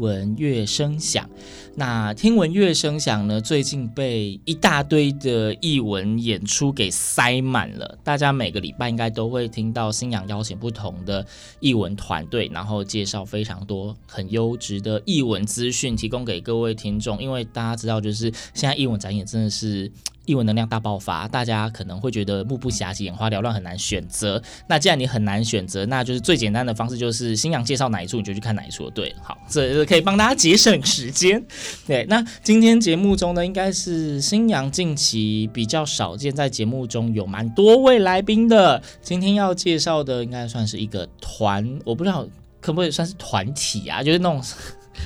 闻乐声响。那听闻乐声响呢，最近被一大堆的艺文演出给塞满了，大家每个礼拜应该都会听到星洋邀请不同的艺文团队，然后介绍非常多很优质的艺文资讯，提供给各位听众。因为大家知道，就是现在艺文展演真的是。英文能量大爆发，大家可能会觉得目不暇接、眼花缭乱，很难选择。那既然你很难选择，那就是最简单的方式，就是新娘介绍哪一处你就去看哪一处。对，好，这可以帮大家节省时间。对，那今天节目中呢，应该是新娘近期比较少见，在节目中有蛮多位来宾的。今天要介绍的应该算是一个团，我不知道可不可以算是团体啊，就是那种。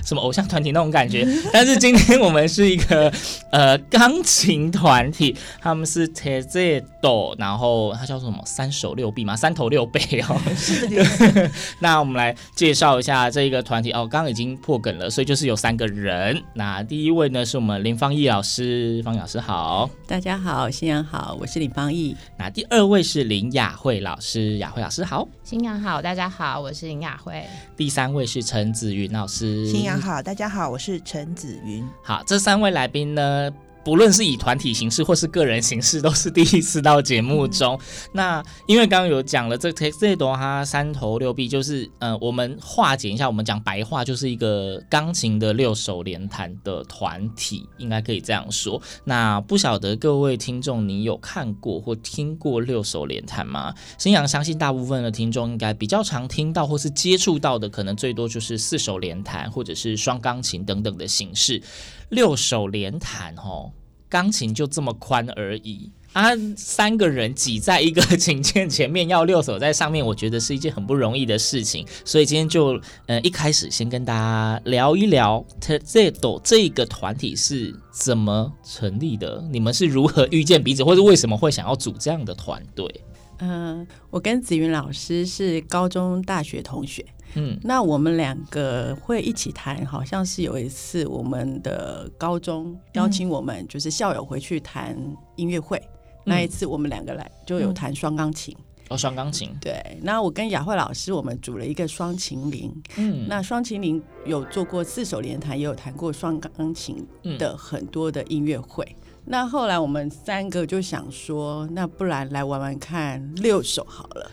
什么偶像团体那种感觉，但是今天我们是一个呃钢琴团体，他们是 Tezedo，然后他叫做什么三手六臂嘛，三头六臂哦。是的。那我们来介绍一下这一个团体哦，刚刚已经破梗了，所以就是有三个人。那第一位呢是我们林芳艺老师，芳艺老师好。大家好，星洋好，我是林芳艺。那第二位是林雅慧老师，雅慧老师好。星洋好，大家好，我是林雅慧。第三位是陈子云老师。大家好，我是陈子云。好，这三位来宾呢，不论是以团体形式或是个人形式，都是第一次到节目中。嗯、那因为刚刚有讲了，这 Tezedo 它三头六臂，就是呃，我们化简一下，我们讲白话，就是一个钢琴的六手联弹的团体，应该可以这样说。那不晓得各位听众，你有看过或听过六手联弹吗？新阳相信大部分的听众应该比较常听到或是接触到的，可能最多就是四手联弹或者是双钢琴等等的形式。六手联弹，哦，钢琴就这么宽而已啊！三个人挤在一个琴键前面，要六手在上面，我觉得是一件很不容易的事情。所以今天就，呃，一开始先跟大家聊一聊 Tezedo 这个团体是怎么成立的，你们是如何遇见彼此，或者为什么会想要组这样的团队？嗯、我跟子云老师是高中、大学同学。嗯，那我们两个会一起谈，好像是有一次我们的高中邀请我们，就是校友回去谈音乐会。嗯、那一次我们两个来就有弹双钢琴。哦，双钢琴。对，那我跟雅慧老师我们组了一个双琴铃。嗯，那双琴铃有做过四手联弹，也有弹过双钢琴的很多的音乐会。嗯、那后来我们三个就想说，那不然来玩玩看六手好了。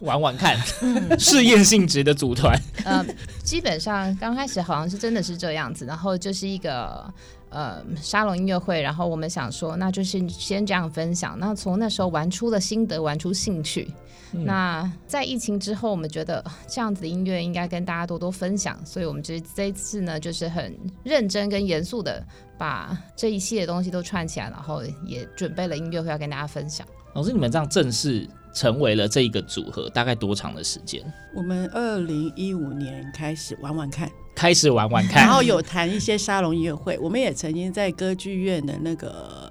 玩玩看，试验性质的组团。呃，基本上刚开始好像是真的是这样子，然后就是一个呃沙龙音乐会，然后我们想说，那就是先这样分享。那从那时候玩出了心得，玩出兴趣。嗯、那在疫情之后，我们觉得这样子的音乐应该跟大家多多分享，所以我们这这一次呢，就是很认真跟严肃的把这一系列东西都串起来，然后也准备了音乐会要跟大家分享。老师，你们这样正式成为了这一个组合，大概多长的时间？我们二零一五年开始玩玩看，开始玩玩看，然后有谈一些沙龙音乐会，我们也曾经在歌剧院的那个。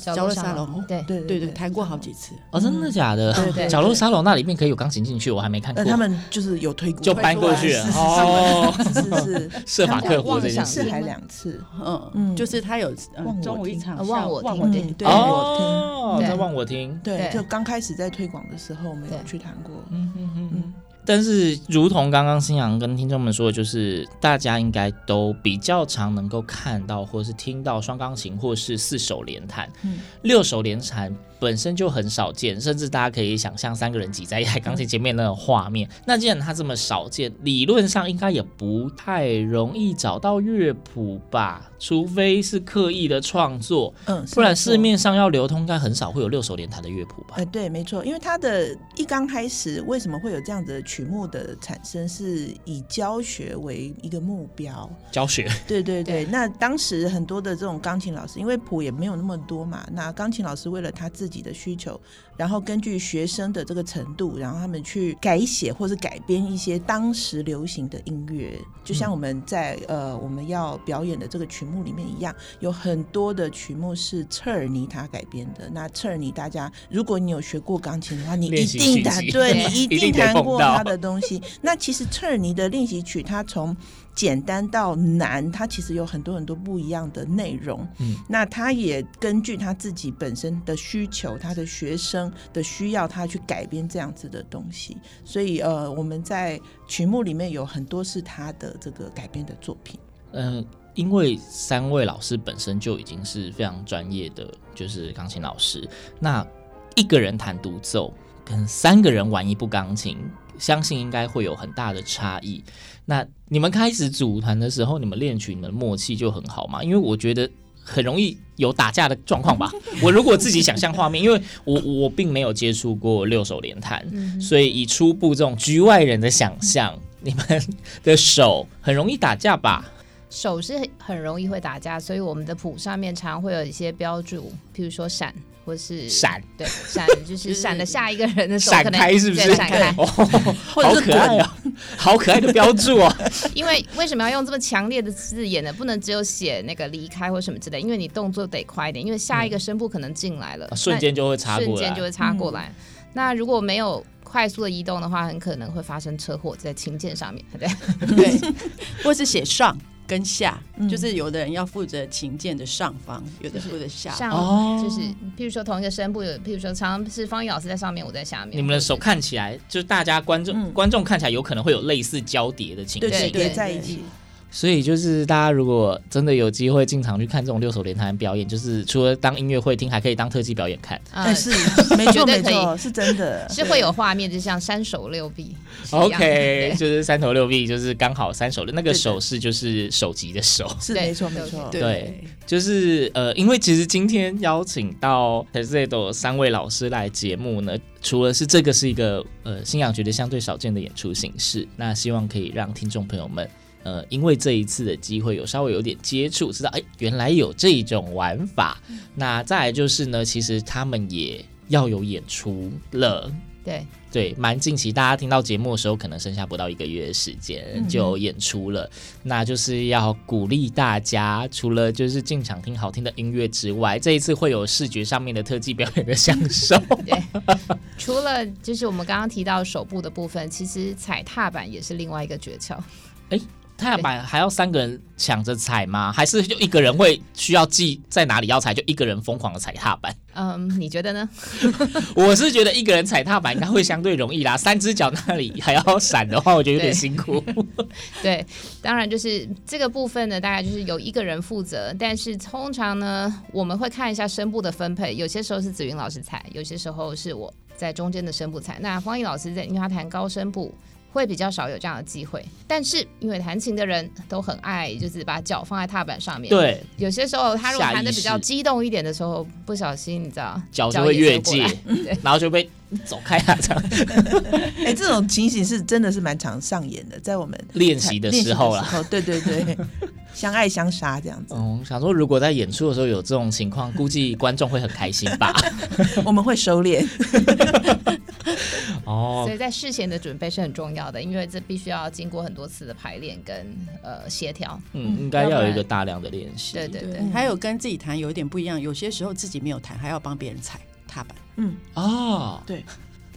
角落沙龙，对对对对，弹过好几次哦，真的假的？对对，角落沙龙那里面可以有钢琴进去，我还没看过。他们就是有推过，就搬过去了哦，是是 设法克服这件事，还两次，嗯。嗯，就是他有中午一场，忘我听，对我听，在忘我听，对，就刚开始在推广的时候没有去弹过，嗯嗯。嗯。但是，如同刚刚新阳跟听众们说的，就是大家应该都比较常能够看到，或是听到双钢琴，或是四手联弹，嗯、六手联弹。本身就很少见，甚至大家可以想象三个人挤在一台钢琴前面那种画面。那既然它这么少见，理论上应该也不太容易找到乐谱吧？除非是刻意的创作，嗯，不然市面上要流通，应该很少会有六手联弹的乐谱吧？呃，对，没错，因为它的一刚开始为什么会有这样子的曲目的产生，是以教学为一个目标。教学，对对 对。那当时很多的这种钢琴老师，因为谱也没有那么多嘛，那钢琴老师为了他自己。自己的需求，然后根据学生的这个程度，然后他们去改写或者改编一些当时流行的音乐，就像我们在呃我们要表演的这个曲目里面一样，有很多的曲目是彻尔尼他改编的。那彻尔尼，大家如果你有学过钢琴的话，你一定弹，对，你一定 弹过他的东西。那其实彻尔尼的练习曲，他从简单到难，它其实有很多很多不一样的内容。嗯，那他也根据他自己本身的需求，他的学生的需要，他去改编这样子的东西。所以，呃，我们在曲目里面有很多是他的这个改编的作品。嗯、呃，因为三位老师本身就已经是非常专业的，就是钢琴老师。那一个人弹独奏，跟三个人玩一部钢琴，相信应该会有很大的差异。那你们开始组团的时候，你们练曲，你们的默契就很好嘛？因为我觉得很容易有打架的状况吧。我如果自己想象画面，因为我我并没有接触过六手联弹，嗯、所以以初步这种局外人的想象，你们的手很容易打架吧？手是很容易会打架，所以我们的谱上面常会有一些标注，譬如说闪。或是闪，对，闪就是闪的下一个人的时候，闪开是不是？闪开，哦，好可爱啊，好可爱的标注啊！因为为什么要用这么强烈的字眼呢？不能只有写那个离开或什么之类，因为你动作得快一点，因为下一个声部可能进来了，嗯、瞬间就会插过来，瞬间就会插过来。嗯、那如果没有快速的移动的话，很可能会发生车祸在琴键上面，对对，或是写上。跟下，嗯、就是有的人要负责琴键的上方，有的负责下方。上就是，譬如说同一个声部，有譬如说常常是方毅老师在上面，我在下面。你们的手看起来，就是大家观众、嗯、观众看起来有可能会有类似交叠的情形，叠在一起。所以就是大家如果真的有机会经常去看这种六手联弹表演，就是除了当音乐会听，还可以当特技表演看。但是没错没错，是真的，是会有画面，就像三手六臂。OK，就是三头六臂，就是刚好三手的那个手势，就是手级的手。是没错没错，对，就是呃，因为其实今天邀请到 Tezedo 三位老师来节目呢，除了是这个是一个呃信仰觉得相对少见的演出形式，那希望可以让听众朋友们。呃，因为这一次的机会有稍微有点接触，知道哎，原来有这种玩法。嗯、那再来就是呢，其实他们也要有演出了。对对，蛮近期，大家听到节目的时候，可能剩下不到一个月的时间就演出了。嗯、那就是要鼓励大家，除了就是进场听好听的音乐之外，这一次会有视觉上面的特技表演的享受。对，除了就是我们刚刚提到手部的部分，其实踩踏板也是另外一个诀窍。哎，踏板还要三个人抢着踩吗？还是就一个人会需要记在哪里要踩，就一个人疯狂的踩踏板？嗯，你觉得呢？我是觉得一个人踩踏板应该会相对容易啦，三只脚那里还要闪的话，我觉得有点辛苦。对，对，当然就是这个部分呢，大概就是由一个人负责，但是通常呢，我们会看一下声部的分配，有些时候是子云老师踩，有些时候是我在中间的声部踩。那方毅老师在，因为他弹高声部。会比较少有这样的机会，但是因为弹琴的人都很爱，就是把脚放在踏板上面。对，有些时候他如果弹的比较激动一点的时候，不小心你知道脚就会越界，然后就被走开啊这样。哎、欸，这种情形是真的是蛮常上演的，在我们练习的时候啦。对对对，相爱相杀这样子。嗯，想说如果在演出的时候有这种情况，估计观众会很开心吧？我们会收敛。哦，所以在事前的准备是很重要的，因为这必须要经过很多次的排练跟呃协调。嗯，应该要有一个大量的练习。对对对，嗯、还有跟自己弹有一点不一样，有些时候自己没有弹，还要帮别人踩踏板。嗯，哦，对，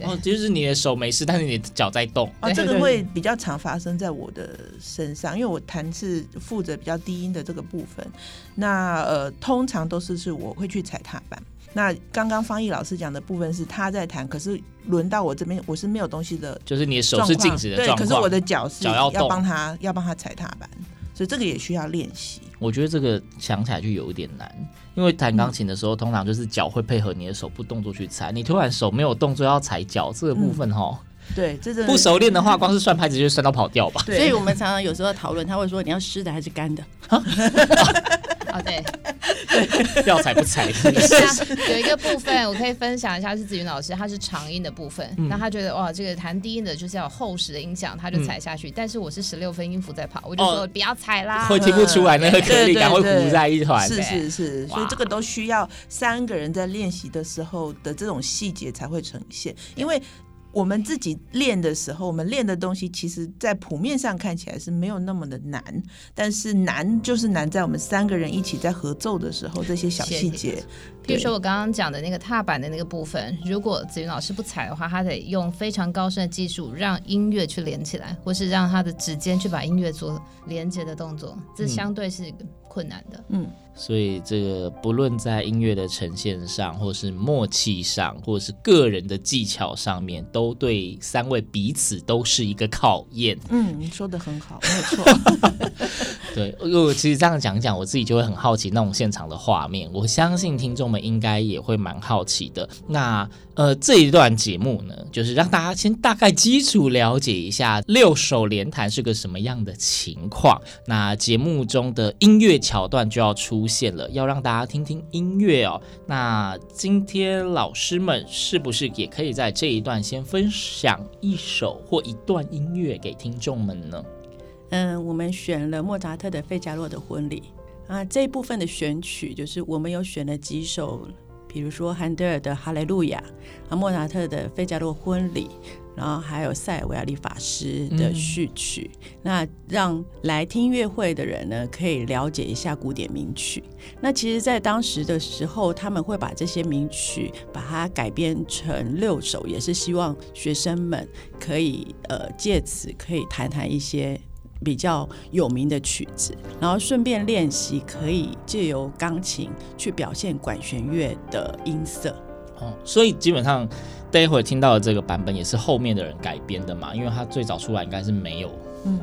哦，就是你的手没事，但是你的脚在动。哦，这个会比较常发生在我的身上，因为我弹是负责比较低音的这个部分。那呃，通常都是是我会去踩踏板。那刚刚方毅老师讲的部分是他在弹，可是轮到我这边，我是没有东西的，就是你的手是静止的状况，对，可是我的脚是要，要帮他要帮他踩踏板，所以这个也需要练习。我觉得这个想起来就有一点难，因为弹钢琴的时候，通常就是脚会配合你的手部动作去踩，你突然手没有动作要踩脚，这个部分哈、嗯，对，这个不熟练的话，光是算拍子就算到跑调吧。所以我们常常有时候讨论，他会说你要湿的还是干的？哦，对，要踩不踩？有一个部分我可以分享一下，是子云老师，他是长音的部分，那、嗯、他觉得哇，这个弹低音的就是要有厚实的音响，他就踩下去。嗯、但是我是十六分音符在跑，我就说不要踩啦，会听不出来那个颗粒感会糊在一团。是是是，所以这个都需要三个人在练习的时候的这种细节才会呈现，因为。我们自己练的时候，我们练的东西，其实，在谱面上看起来是没有那么的难，但是难就是难在我们三个人一起在合奏的时候，这些小细节。比如说我刚刚讲的那个踏板的那个部分，如果子云老师不踩的话，他得用非常高深的技术让音乐去连起来，或是让他的指尖去把音乐做连接的动作，这相对是困难的。嗯。所以，这个不论在音乐的呈现上，或是默契上，或是个人的技巧上面，都对三位彼此都是一个考验。嗯，你说的很好，没有错。对，我其实这样讲讲，我自己就会很好奇那种现场的画面。我相信听众们应该也会蛮好奇的。那呃，这一段节目呢，就是让大家先大概基础了解一下六手联弹是个什么样的情况。那节目中的音乐桥段就要出。出现了，要让大家听听音乐哦。那今天老师们是不是也可以在这一段先分享一首或一段音乐给听众们呢？嗯，我们选了莫扎特的《费加洛的婚礼》啊，这一部分的选曲就是我们有选了几首，比如说韩德尔的《哈雷路亚》，啊，莫扎特的《费加洛婚礼》。然后还有塞尔维亚利法师的序曲，那让来听音乐会的人呢，可以了解一下古典名曲。那其实，在当时的时候，他们会把这些名曲把它改编成六首，也是希望学生们可以呃借此可以谈谈一些比较有名的曲子，然后顺便练习可以借由钢琴去表现管弦乐的音色。哦，所以基本上。待会听到的这个版本也是后面的人改编的嘛？因为他最早出来应该是没有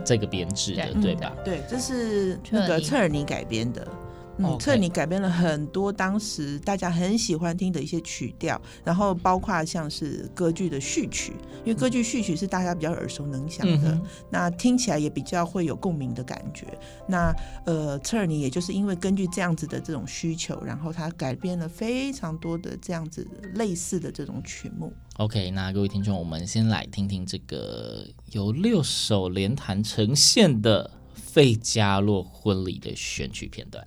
这个编制的，嗯、对吧？对，这是那个策尔尼改编的。嗯，彻尔尼改编了很多当时大家很喜欢听的一些曲调，然后包括像是歌剧的序曲，因为歌剧序曲是大家比较耳熟能详的，嗯、那听起来也比较会有共鸣的感觉。那呃，彻尔尼也就是因为根据这样子的这种需求，然后他改编了非常多的这样子类似的这种曲目。OK，那各位听众，我们先来听听这个由六首连弹呈现的《费加洛婚礼》的选曲片段。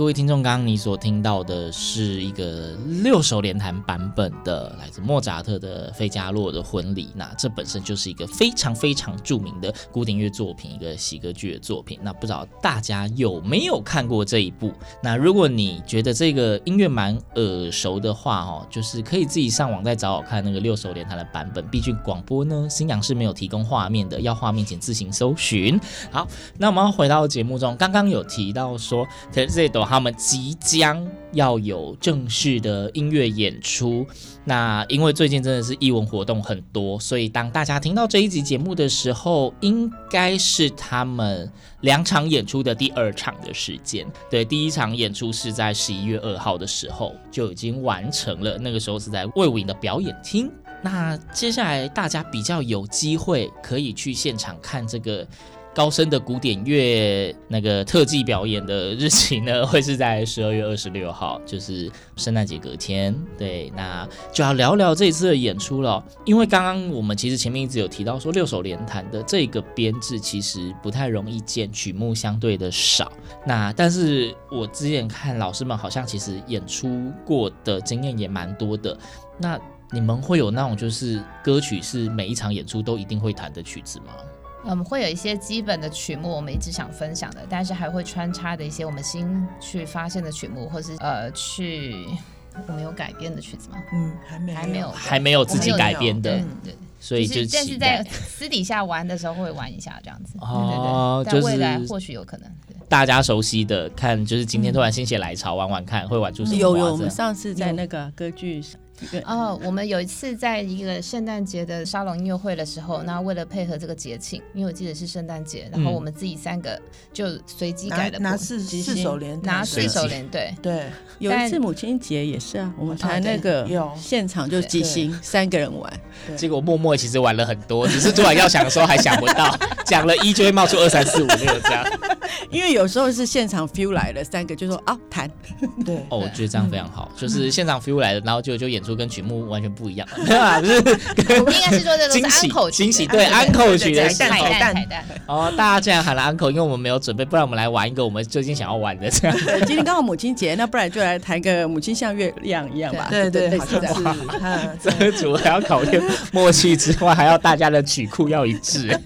各位听众，刚刚你所听到的是一个六手联弹版本的来自莫扎特的《费加洛的婚礼》。那这本身就是一个非常非常著名的古典乐作品，一个喜歌剧的作品。那不知道大家有没有看过这一部？那如果你觉得这个音乐蛮耳熟的话，哦，就是可以自己上网再找找看那个六手联弹的版本。毕竟广播呢，新娘是没有提供画面的，要画面请自行搜寻。好，那我们回到节目中，刚刚有提到说，Terceto 他们即将要有正式的音乐演出。那因为最近真的是艺文活动很多，所以当大家听到这一集节目的时候，应该是他们两场演出的第二场的时间。对，第一场演出是在十一月二号的时候就已经完成了，那个时候是在魏武营的表演厅。那接下来大家比较有机会可以去现场看这个。高深的古典乐那个特技表演的日期呢，会是在十二月二十六号，就是圣诞节隔天。对，那就要聊聊这次的演出了。因为刚刚我们其实前面一直有提到说，六手联弹的这个编制其实不太容易见，曲目相对的少。那但是我之前看老师们好像其实演出过的经验也蛮多的。那你们会有那种就是歌曲是每一场演出都一定会弹的曲子吗？嗯，会有一些基本的曲目，我们一直想分享的，但是还会穿插的一些我们新去发现的曲目，或是呃去我们有改编的曲子吗？嗯，还没，还没有，还没有自己改编的，对，对，所以就但是在私底下玩的时候会玩一下这样子。哦，对对对，在未来或许有可能。对，大家熟悉的，看就是今天突然心血来潮玩玩看，会玩出什么？有有，我们上次在那个歌剧上。哦，我们有一次在一个圣诞节的沙龙音乐会的时候，那为了配合这个节庆，因为我记得是圣诞节，然后我们自己三个就随机改了，拿四四手联，拿四手联，对对。有一次母亲节也是啊，我们弹那个有现场就即兴三个人玩，结果默默其实玩了很多，只是突然要想的时候还想不到，讲了一就会冒出二三四五六这样。因为有时候是现场 feel 来了，三个就说啊弹，对哦，我觉得这样非常好，就是现场 feel 来了，然后就就演出跟曲目完全不一样，对吧？就是我们应该是说这个是安可曲，惊喜对安口曲的彩蛋彩蛋哦，大家竟然喊了安口，因为我们没有准备，不然我们来玩一个我们最近想要玩的这样。对，今天刚好母亲节，那不然就来弹个母亲像月亮一样吧？对对，好像是。这个组还要考验默契之外，还要大家的曲库要一致。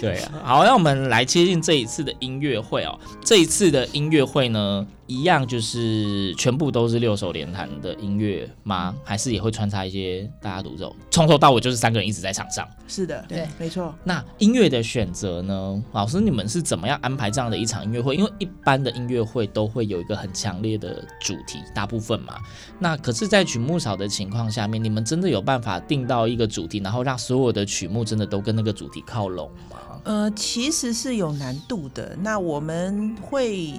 对啊，好，那我们来接近这一次的音乐会哦。这一次的音乐会呢，一样就是全部都是六手联弹的音乐吗？还是也会穿插一些大家独奏？从头到尾就是三个人一直在场上。是的，对，没错。那音乐的选择呢？老师，你们是怎么样安排这样的一场音乐会？因为一般的音乐会都会有一个很强烈的主题，大部分嘛。那可是，在曲目少的情况下面，你们真的有办法定到一个主题，然后让所有的曲目真的都跟那个主题靠拢吗？呃，其实是有难度的。那我们会。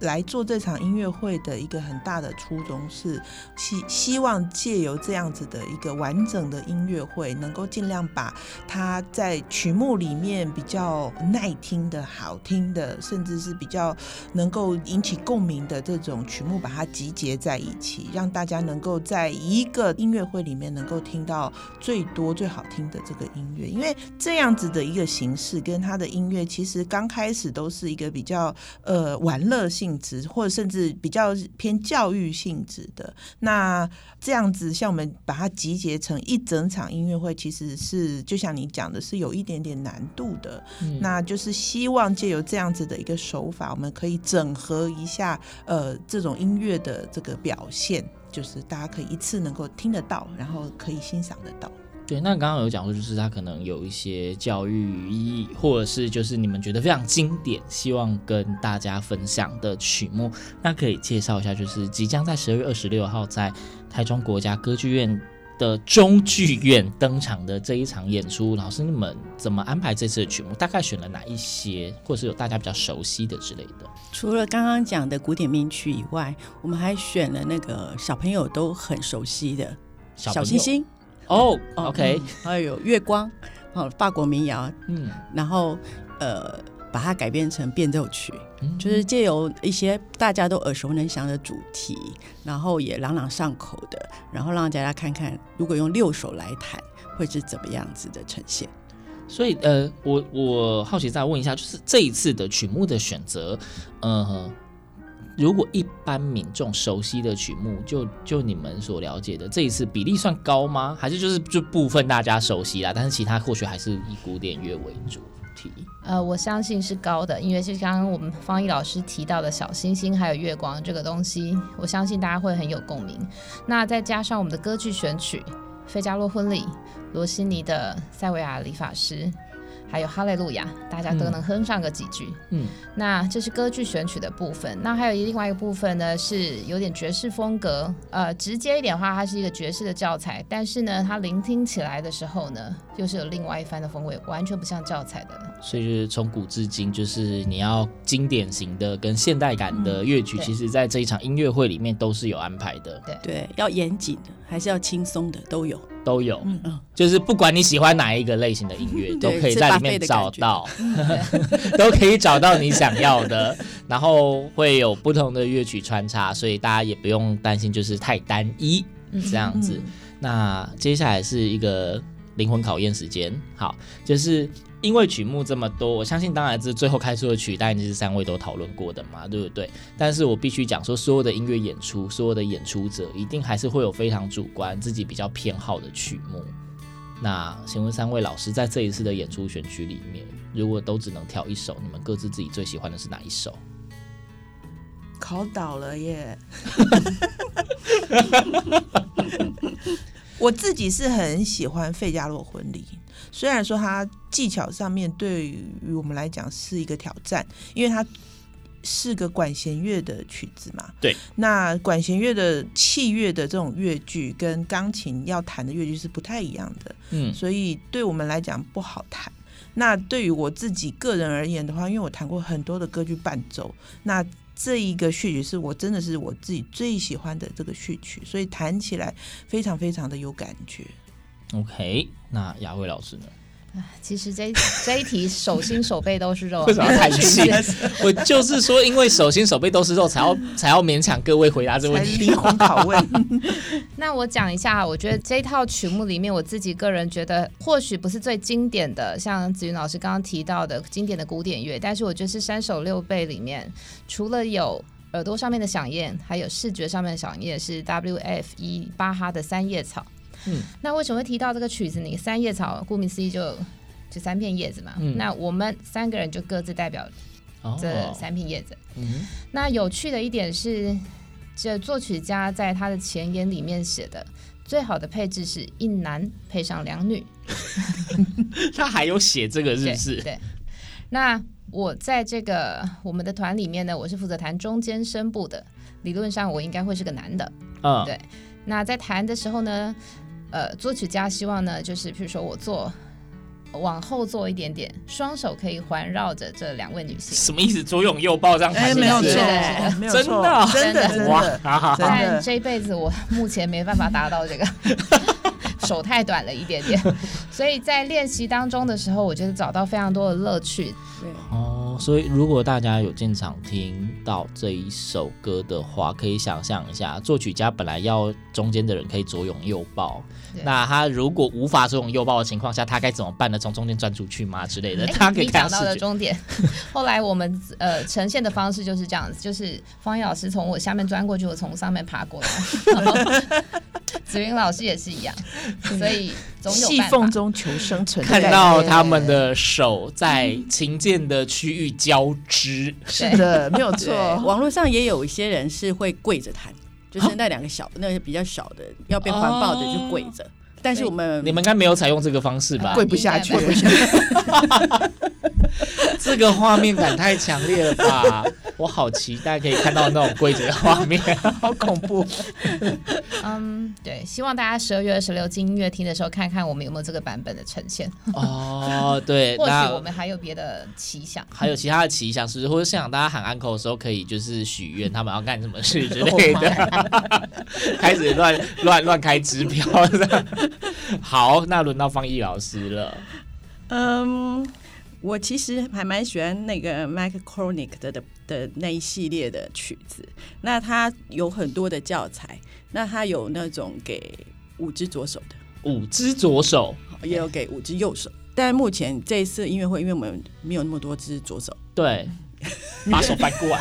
来做这场音乐会的一个很大的初衷是希希望借由这样子的一个完整的音乐会，能够尽量把它在曲目里面比较耐听的好听的，甚至是比较能够引起共鸣的这种曲目，把它集结在一起，让大家能够在一个音乐会里面能够听到最多最好听的这个音乐。因为这样子的一个形式跟他的音乐，其实刚开始都是一个比较呃玩乐性。性质或者甚至比较偏教育性质的，那这样子像我们把它集结成一整场音乐会，其实是就像你讲的，是有一点点难度的。嗯、那就是希望借由这样子的一个手法，我们可以整合一下呃这种音乐的这个表现，就是大家可以一次能够听得到，然后可以欣赏得到。对，那刚刚有讲过，就是他可能有一些教育意义，或者是就是你们觉得非常经典，希望跟大家分享的曲目，那可以介绍一下，就是即将在十二月二十六号在台中国家歌剧院的中剧院登场的这一场演出，老师你们怎么安排这次的曲目？大概选了哪一些，或是有大家比较熟悉的之类的？除了刚刚讲的古典名曲以外，我们还选了那个小朋友都很熟悉的小星星。哦、oh，OK，还有月光，哦，法国民谣，嗯，然后呃，把它改编成变奏曲，嗯、就是借由一些大家都耳熟能详的主题，然后也朗朗上口的，然后让大家看看，如果用六首来弹，会是怎么样子的呈现。所以，呃，我我好奇再问一下，就是这一次的曲目的选择，呃。如果一般民众熟悉的曲目，就就你们所了解的这一次比例算高吗？还是就是就部分大家熟悉啦，但是其他或许还是以古典乐为主题？呃，我相信是高的，因为是刚刚我们方毅老师提到的小星星还有月光这个东西，我相信大家会很有共鸣。那再加上我们的歌剧选曲《费加罗婚礼》，罗西尼的《塞维亚理发师》。还有哈利路亚，大家都能哼上个几句。嗯，那这是歌剧选曲的部分。那还有另外一个部分呢，是有点爵士风格。呃，直接一点的话，它是一个爵士的教材。但是呢，它聆听起来的时候呢，又是有另外一番的风味，完全不像教材的。所以就是从古至今，就是你要经典型的跟现代感的乐曲，嗯、其实在这一场音乐会里面都是有安排的。对对，要严谨的，还是要轻松的，都有。都有，嗯，就是不管你喜欢哪一个类型的音乐，都可以在里面找到，都可以找到你想要的，然后会有不同的乐曲穿插，所以大家也不用担心就是太单一这样子。那接下来是一个灵魂考验时间，好，就是。因为曲目这么多，我相信当然是最后开出的曲，当然是三位都讨论过的嘛，对不对？但是我必须讲说，所有的音乐演出，所有的演出者，一定还是会有非常主观、自己比较偏好的曲目。那请问三位老师，在这一次的演出选曲里面，如果都只能挑一首，你们各自自己最喜欢的是哪一首？考倒了耶！我自己是很喜欢《费加罗婚礼》。虽然说它技巧上面对于我们来讲是一个挑战，因为它是个管弦乐的曲子嘛。对。那管弦乐的器乐的这种乐句跟钢琴要弹的乐句是不太一样的。嗯。所以对我们来讲不好弹。那对于我自己个人而言的话，因为我弹过很多的歌剧伴奏，那这一个序曲是我真的是我自己最喜欢的这个序曲，所以弹起来非常非常的有感觉。OK，那雅慧老师呢？其实这 这一题手心手背都是肉，为什么要叹气？我就是说，因为手心手背都是肉，才要才要勉强各位回答这个问题。灵魂拷问。那我讲一下，我觉得这套曲目里面，我自己个人觉得，或许不是最经典的，像子云老师刚刚提到的经典的古典乐，但是我觉得是三首六备里面，除了有耳朵上面的响燕，还有视觉上面的响燕，是 W F 一巴哈的三叶草。嗯，那为什么会提到这个曲子呢？三叶草，顾名思义就就三片叶子嘛。嗯，那我们三个人就各自代表这三片叶子。嗯，那有趣的一点是，这作曲家在他的前言里面写的，最好的配置是一男配上两女。他还有写这个日志。对。那我在这个我们的团里面呢，我是负责弹中间声部的。理论上我应该会是个男的。嗯，对。那在弹的时候呢？呃，作曲家希望呢，就是比如说我做往后坐一点点，双手可以环绕着这两位女性。什么意思？左拥右抱这样弹？没有错，没有错，真的，真的，真的。哇，但这一辈子我目前没办法达到这个，手太短了一点点，所以在练习当中的时候，我觉得找到非常多的乐趣。对。所以，如果大家有进场听到这一首歌的话，可以想象一下，作曲家本来要中间的人可以左拥右抱，那他如果无法左拥右抱的情况下，他该怎么办呢？从中间钻出去吗之类的？他可以讲到的终点。后来我们呃呈现的方式就是这样子，就是方毅老师从我下面钻过去，我从上面爬过来，然后紫云老师也是一样，所以。细缝中求生存，看到他们的手在 琴键的区域交织，是的，没有错。网络上也有一些人是会跪着弹，就是那两个小，那个比较小的要被环抱的就跪着。但是我们你们应该没有采用这个方式吧？跪不下去，这个画面感太强烈了吧！我好期待可以看到那种跪着的画面，好恐怖。嗯，对，希望大家十二月二十六进音乐厅的时候，看看我们有没有这个版本的呈现。哦，对，或许我们还有别的奇想，还有其他的奇想，是不是？或者现场大家喊安可的时候，可以就是许愿他们要干什么事之类的，开始乱乱乱开支票。好，那轮到方毅老师了。嗯。我其实还蛮喜欢那个 Macaronic 的的的那一系列的曲子。那他有很多的教材，那他有那种给五只左手的，五只左手也有给五只右手。但目前这一次音乐会，因为我们没有那么多只左手，对，把手翻过来。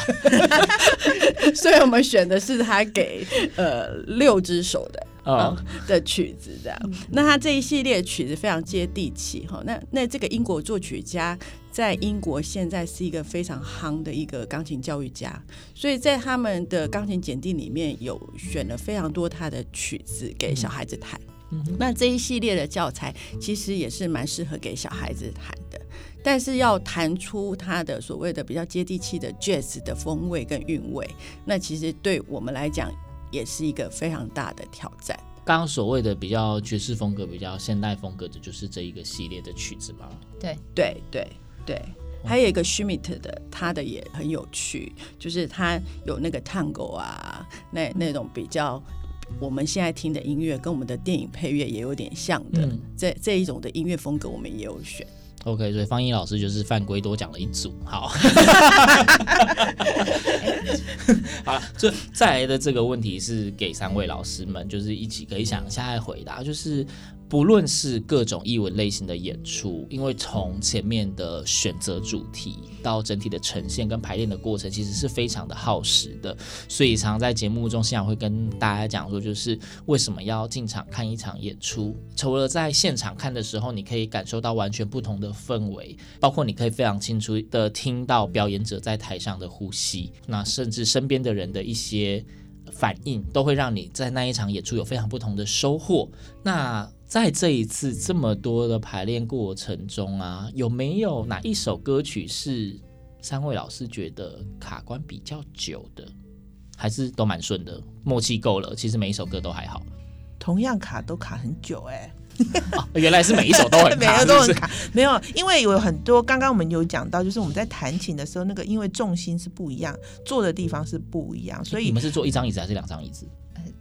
所以我们选的是他给呃六只手的。哦、嗯，的曲子这样，那他这一系列曲子非常接地气哈。那那这个英国作曲家在英国现在是一个非常夯的一个钢琴教育家，所以在他们的钢琴检定里面有选了非常多他的曲子给小孩子弹。嗯、那这一系列的教材其实也是蛮适合给小孩子弹的，但是要弹出他的所谓的比较接地气的 jazz 的风味跟韵味，那其实对我们来讲。也是一个非常大的挑战。刚刚所谓的比较爵士风格、比较现代风格的，就是这一个系列的曲子吗？对对对对，还有一个 Schmidt 的，他的也很有趣，就是他有那个 Tango 啊，那那种比较我们现在听的音乐，跟我们的电影配乐也有点像的，嗯、这这一种的音乐风格，我们也有选。OK，所以方毅老师就是犯规多讲了一组，好。好了，这再来的这个问题是给三位老师们，就是一起可以想一下来回答，就是。不论是各种艺文类型的演出，因为从前面的选择主题到整体的呈现跟排练的过程，其实是非常的耗时的。所以常常在节目中，现场会跟大家讲说，就是为什么要进场看一场演出？除了在现场看的时候，你可以感受到完全不同的氛围，包括你可以非常清楚的听到表演者在台上的呼吸，那甚至身边的人的一些反应，都会让你在那一场演出有非常不同的收获。那在这一次这么多的排练过程中啊，有没有哪一首歌曲是三位老师觉得卡关比较久的，还是都蛮顺的，默契够了？其实每一首歌都还好。同样卡都卡很久哎、原来是每一首都很卡，都很卡。没有，因为有很多刚刚我们有讲到，就是我们在弹琴的时候，那个因为重心是不一样，坐的地方是不一样，所以你们是坐一张椅子还是两张椅子？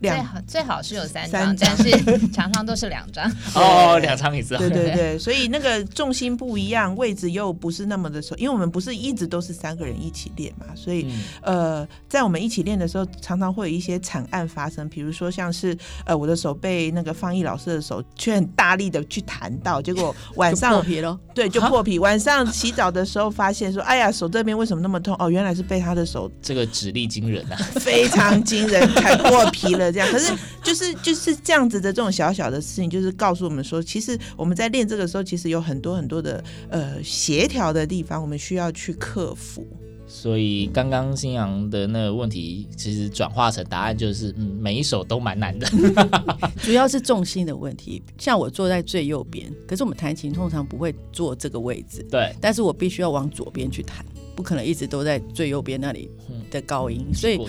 最好最好是有三张，但是常常都是两张。哦，两张椅子。对对对，所以那个重心不一样，位置又不是那么的熟，因为我们不是一直都是三个人一起练嘛，所以、嗯、呃，在我们一起练的时候，常常会有一些惨案发生，比如说像是呃，我的手被那个方毅老师的手却很大力的去弹到，结果晚上破皮了。对，就破皮。晚上洗澡的时候发现说，哎呀，手这边为什么那么痛？哦，原来是被他的手。这个指力惊人啊，非常惊人，才破皮了。这样，可是就是就是这样子的这种小小的事情，就是告诉我们说，其实我们在练这个时候，其实有很多很多的呃协调的地方，我们需要去克服。所以刚刚新阳的那个问题，其实转化成答案就是，嗯，每一首都蛮难的，主要是重心的问题。像我坐在最右边，可是我们弹琴通常不会坐这个位置，对，但是我必须要往左边去弹，不可能一直都在最右边那里的高音，所以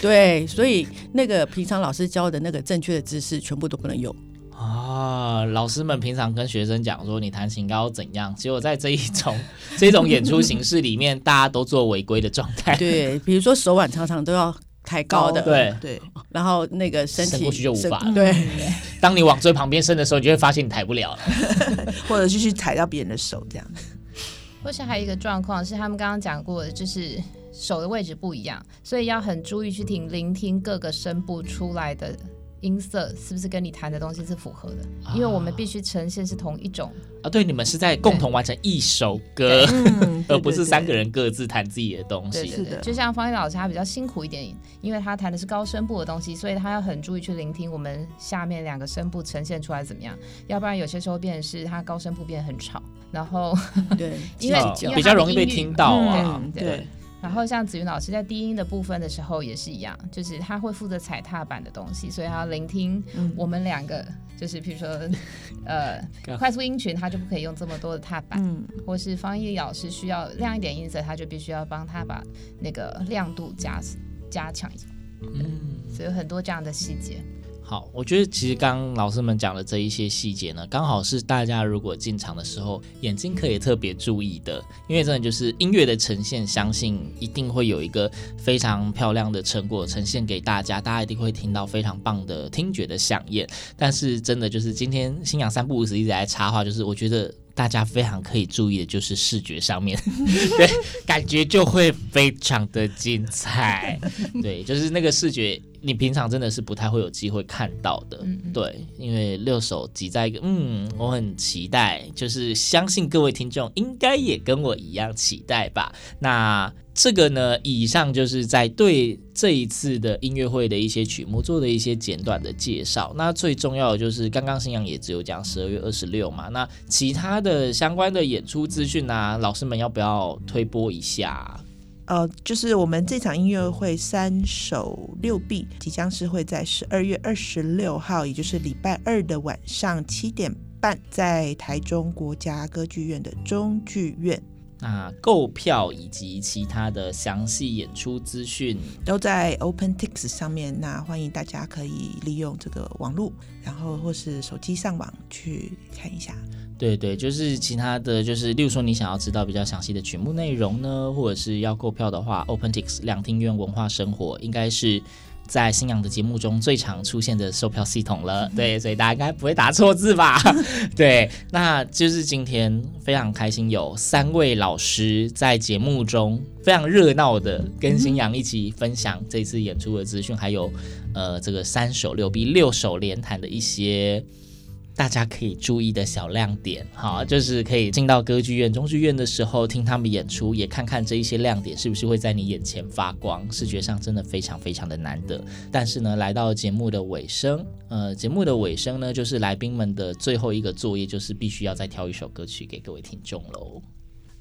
对，所以那个平常老师教的那个正确的姿势，全部都不能用。啊，老师们平常跟学生讲说，你弹琴要怎样，结果在这一种 这种演出形式里面，大家都做违规的状态。对，比如说手腕常常都要抬高的，对对，然后那个身体伸过去就无法。对，当你往最旁边伸的时候，你就会发现你抬不了了，或者是去踩到别人的手这样。或是还有一个状况是，他们刚刚讲过的，就是手的位置不一样，所以要很注意去听、聆听各个声部出来的。音色是不是跟你弹的东西是符合的？啊、因为我们必须呈现是同一种啊。对，你们是在共同完成一首歌，而不是三个人各自弹自己的东西。对对对，就像方毅老师，他比较辛苦一点，因为他弹的是高声部的东西，所以他要很注意去聆听我们下面两个声部呈现出来怎么样。要不然有些时候变成是他高声部变得很吵，然后对，因为比较容易被听到啊。对。对然后像子云老师在低音的部分的时候也是一样，就是他会负责踩踏板的东西，所以他要聆听我们两个，嗯、就是比如说，呃，快速音群他就不可以用这么多的踏板，嗯、或是方毅老师需要亮一点音色，他就必须要帮他把那个亮度加加强一下，嗯，所以有很多这样的细节。好，我觉得其实刚刚老师们讲的这一些细节呢，刚好是大家如果进场的时候眼睛可以特别注意的，因为真的就是音乐的呈现，相信一定会有一个非常漂亮的成果呈现给大家，大家一定会听到非常棒的听觉的响宴。但是真的就是今天新阳三不五时一直在插话，就是我觉得。大家非常可以注意的就是视觉上面，对，感觉就会非常的精彩。对，就是那个视觉，你平常真的是不太会有机会看到的。对，因为六首挤在一个，嗯，我很期待，就是相信各位听众应该也跟我一样期待吧。那这个呢，以上就是在对这一次的音乐会的一些曲目做的一些简短的介绍。那最重要的就是刚刚新阳也只有讲十二月二十六嘛，那其他的相关的演出资讯啊，老师们要不要推播一下？呃，就是我们这场音乐会三首六毕，即将是会在十二月二十六号，也就是礼拜二的晚上七点半，在台中国家歌剧院的中剧院。那购票以及其他的详细演出资讯都在 OpenTix 上面。那欢迎大家可以利用这个网络，然后或是手机上网去看一下。对对，就是其他的就是，例如说你想要知道比较详细的曲目内容呢，或者是要购票的话，OpenTix 两厅院文化生活应该是。在新阳的节目中最常出现的售票系统了，对，所以大家应该不会打错字吧？对，那就是今天非常开心，有三位老师在节目中非常热闹的跟新阳一起分享这次演出的资讯，还有呃这个三首六 B 六手连弹的一些。大家可以注意的小亮点，好，就是可以进到歌剧院、中剧院的时候听他们演出，也看看这一些亮点是不是会在你眼前发光，视觉上真的非常非常的难得。但是呢，来到节目的尾声，呃，节目的尾声呢，就是来宾们的最后一个作业，就是必须要再挑一首歌曲给各位听众喽。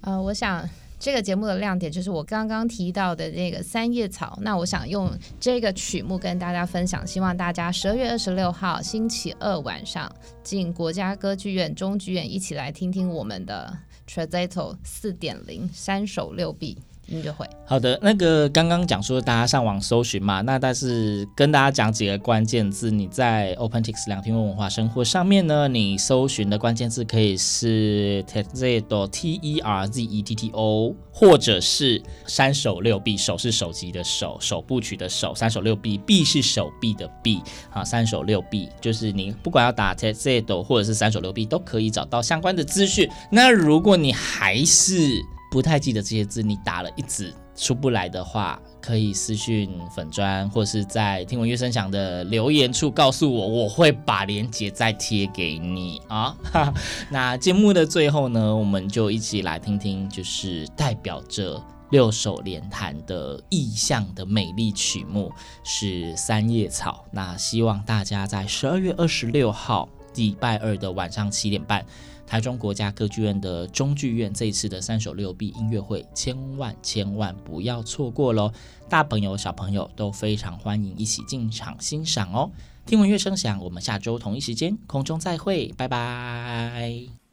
呃，我想。这个节目的亮点就是我刚刚提到的那个《三叶草》，那我想用这个曲目跟大家分享，希望大家十二月二十六号星期二晚上进国家歌剧院、中剧院一起来听听我们的 Trovato 四点零三首六 B。音乐会，好的，那个刚刚讲说大家上网搜寻嘛，那但是跟大家讲几个关键字，你在 OpenTix 两厅文化生活上面呢，你搜寻的关键字可以是 Terzetto T E R Z E T T O，或者是三首六臂，手是手机的手，首部曲的手，三首六臂，臂是手臂的臂，啊，三首六臂，就是你不管要打 Terzetto 或者是三首六臂，都可以找到相关的资讯。那如果你还是不太记得这些字，你打了一直出不来的话，可以私讯粉砖，或是在听闻乐声响的留言处告诉我，我会把链接再贴给你啊。那节目的最后呢，我们就一起来听听，就是代表着六手连弹的意象的美丽曲目，是《三叶草》。那希望大家在十二月二十六号礼拜二的晚上七点半。台中国家歌剧院的中剧院这一次的三首六臂音乐会，千万千万不要错过喽！大朋友小朋友都非常欢迎一起进场欣赏哦。听闻乐声响，我们下周同一时间空中再会，拜拜。